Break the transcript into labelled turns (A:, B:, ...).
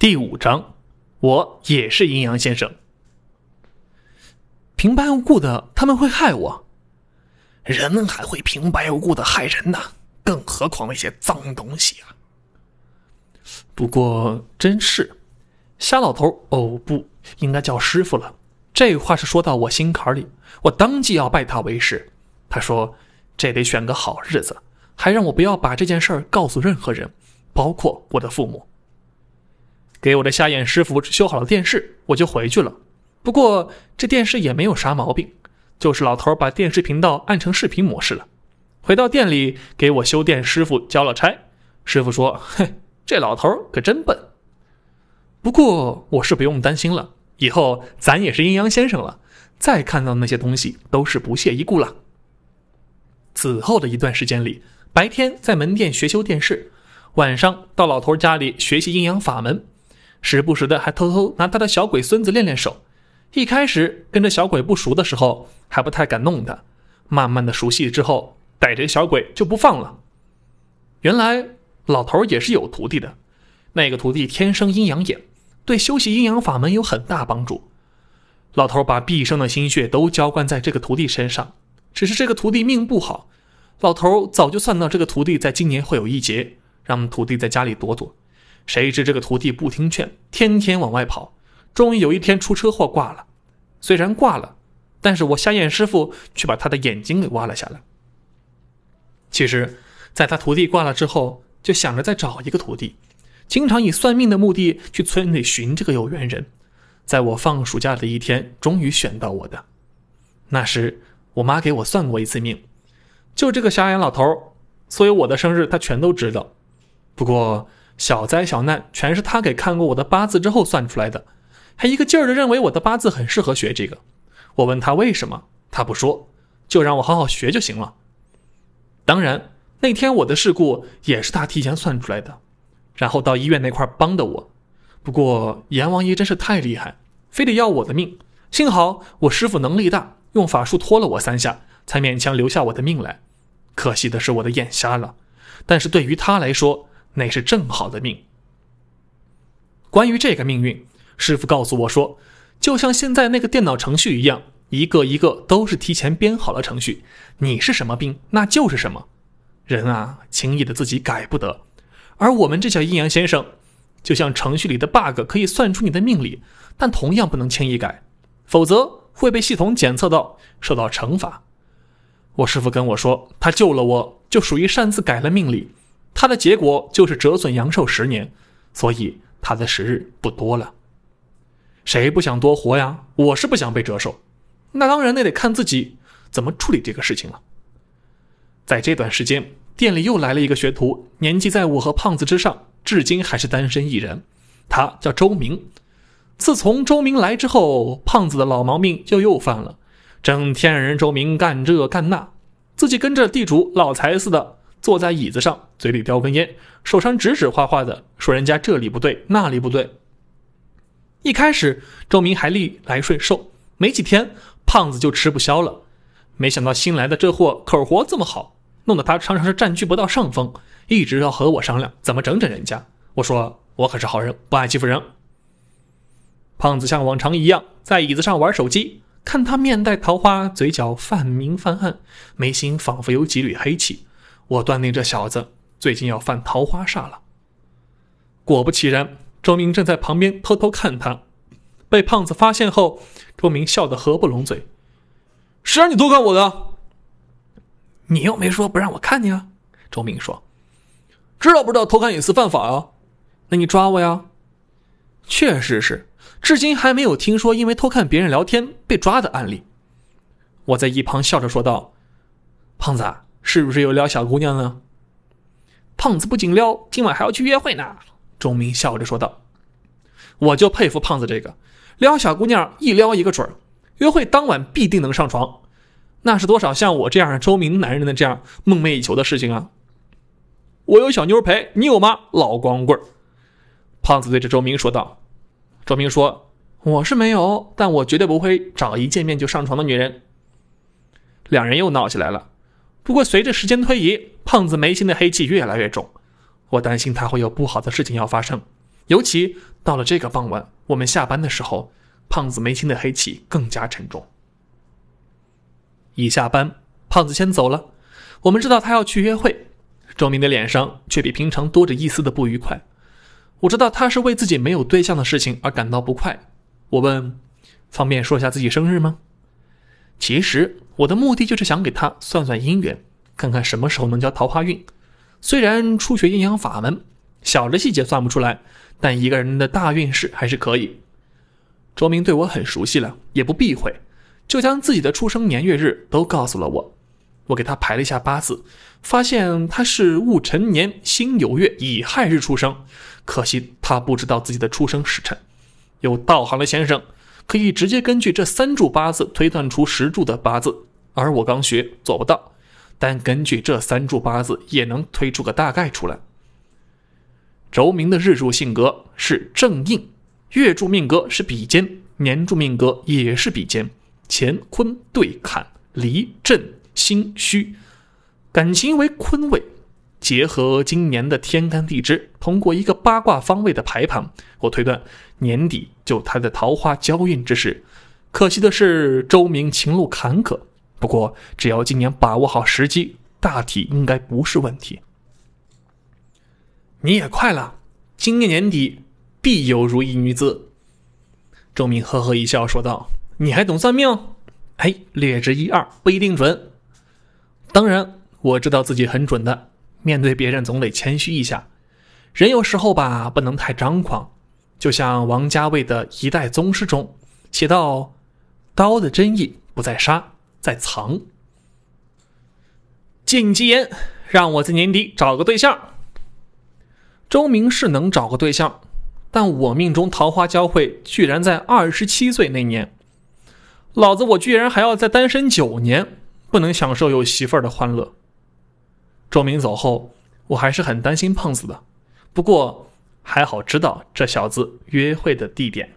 A: 第五章，我也是阴阳先生。平白无故的，他们会害我。
B: 人们还会平白无故的害人呢，更何况那些脏东西啊！
A: 不过真是，瞎老头哦，不应该叫师傅了。这话是说到我心坎里，我当即要拜他为师。他说：“这得选个好日子，还让我不要把这件事告诉任何人，包括我的父母。”给我的瞎眼师傅修好了电视，我就回去了。不过这电视也没有啥毛病，就是老头把电视频道按成视频模式了。回到店里，给我修电师傅交了差。师傅说：“嘿，这老头可真笨。”不过我是不用担心了，以后咱也是阴阳先生了，再看到那些东西都是不屑一顾了。此后的一段时间里，白天在门店学修电视，晚上到老头家里学习阴阳法门。时不时的还偷偷拿他的小鬼孙子练练手。一开始跟着小鬼不熟的时候，还不太敢弄他。慢慢的熟悉之后，逮着小鬼就不放了。原来老头也是有徒弟的，那个徒弟天生阴阳眼，对修习阴阳法门有很大帮助。老头把毕生的心血都浇灌在这个徒弟身上，只是这个徒弟命不好。老头早就算到这个徒弟在今年会有一劫，让徒弟在家里躲躲。谁知这个徒弟不听劝，天天往外跑，终于有一天出车祸挂了。虽然挂了，但是我瞎眼师傅却把他的眼睛给挖了下来。其实，在他徒弟挂了之后，就想着再找一个徒弟，经常以算命的目的去村里寻这个有缘人。在我放暑假的一天，终于选到我的。那时我妈给我算过一次命，就这个瞎眼老头，所以我的生日他全都知道。不过。小灾小难全是他给看过我的八字之后算出来的，还一个劲儿的认为我的八字很适合学这个。我问他为什么，他不说，就让我好好学就行了。当然，那天我的事故也是他提前算出来的，然后到医院那块帮的我。不过阎王爷真是太厉害，非得要我的命。幸好我师傅能力大，用法术拖了我三下，才勉强留下我的命来。可惜的是我的眼瞎了，但是对于他来说。那是正好的命。关于这个命运，师傅告诉我说，就像现在那个电脑程序一样，一个一个都是提前编好了程序。你是什么病，那就是什么。人啊，轻易的自己改不得。而我们这叫阴阳先生，就像程序里的 bug，可以算出你的命理，但同样不能轻易改，否则会被系统检测到，受到惩罚。我师傅跟我说，他救了我，就属于擅自改了命理。他的结果就是折损阳寿十年，所以他的时日不多了。谁不想多活呀？我是不想被折寿，那当然那得看自己怎么处理这个事情了。在这段时间，店里又来了一个学徒，年纪在我和胖子之上，至今还是单身一人。他叫周明。自从周明来之后，胖子的老毛病就又犯了，整天让人周明干这干那，自己跟着地主老财似的。坐在椅子上，嘴里叼根烟，手上指指画画的，说人家这里不对，那里不对。一开始，周明还逆来顺受，没几天，胖子就吃不消了。没想到新来的这货口活这么好，弄得他常常是占据不到上风，一直要和我商量怎么整整人家。我说我可是好人，不爱欺负人。胖子像往常一样在椅子上玩手机，看他面带桃花，嘴角泛明泛暗，眉心仿佛有几缕黑气。我断定这小子最近要犯桃花煞了。果不其然，周明正在旁边偷偷看他。被胖子发现后，周明笑得合不拢嘴：“谁让你偷看我的？
B: 你又没说不让我看你啊！”周明说：“
A: 知道不知道偷看隐私犯法啊？那你抓我呀！”确实是，至今还没有听说因为偷看别人聊天被抓的案例。我在一旁笑着说道：“胖子。”是不是有撩小姑娘呢？
B: 胖子不仅撩，今晚还要去约会呢。
A: 钟明笑着说道：“我就佩服胖子这个，撩小姑娘一撩一个准儿，约会当晚必定能上床。那是多少像我这样周明男人的这样梦寐以求的事情啊！”我有小妞陪，你有吗？老光棍胖子对着周明说道。周明说：“我是没有，但我绝对不会找一见面就上床的女人。”两人又闹起来了。不过，随着时间推移，胖子眉心的黑气越来越重，我担心他会有不好的事情要发生，尤其到了这个傍晚，我们下班的时候，胖子眉心的黑气更加沉重。一下班，胖子先走了。我们知道他要去约会，周明的脸上却比平常多着一丝的不愉快。我知道他是为自己没有对象的事情而感到不快。我问：“方便说一下自己生日吗？”其实我的目的就是想给他算算姻缘，看看什么时候能交桃花运。虽然初学阴阳法门，小的细节算不出来，但一个人的大运势还是可以。周明对我很熟悉了，也不避讳，就将自己的出生年月日都告诉了我。我给他排了一下八字，发现他是戊辰年辛酉月乙亥日出生。可惜他不知道自己的出生时辰。有道行的先生可以直接根据这三柱八字推断出十柱的八字，而我刚学做不到，但根据这三柱八字也能推出个大概出来。周明的日柱性格是正印，月柱命格是比肩，年柱命格也是比肩，乾坤对坎离震。心虚，感情为坤位，结合今年的天干地支，通过一个八卦方位的排盘，我推断年底就他的桃花交运之事。可惜的是，周明情路坎坷。不过，只要今年把握好时机，大体应该不是问题。你也快了，今年年底必有如意女子。周明呵呵一笑说道：“你还懂算命？哎，略知一二，不一定准。”当然，我知道自己很准的。面对别人，总得谦虚一下。人有时候吧，不能太张狂。就像王家卫的一代宗师中写到：“刀的真意不在杀，在藏。”禁忌言，让我在年底找个对象。周明是能找个对象，但我命中桃花交汇居然在二十七岁那年。老子我居然还要再单身九年。不能享受有媳妇儿的欢乐。周明走后，我还是很担心胖子的。不过还好知道这小子约会的地点。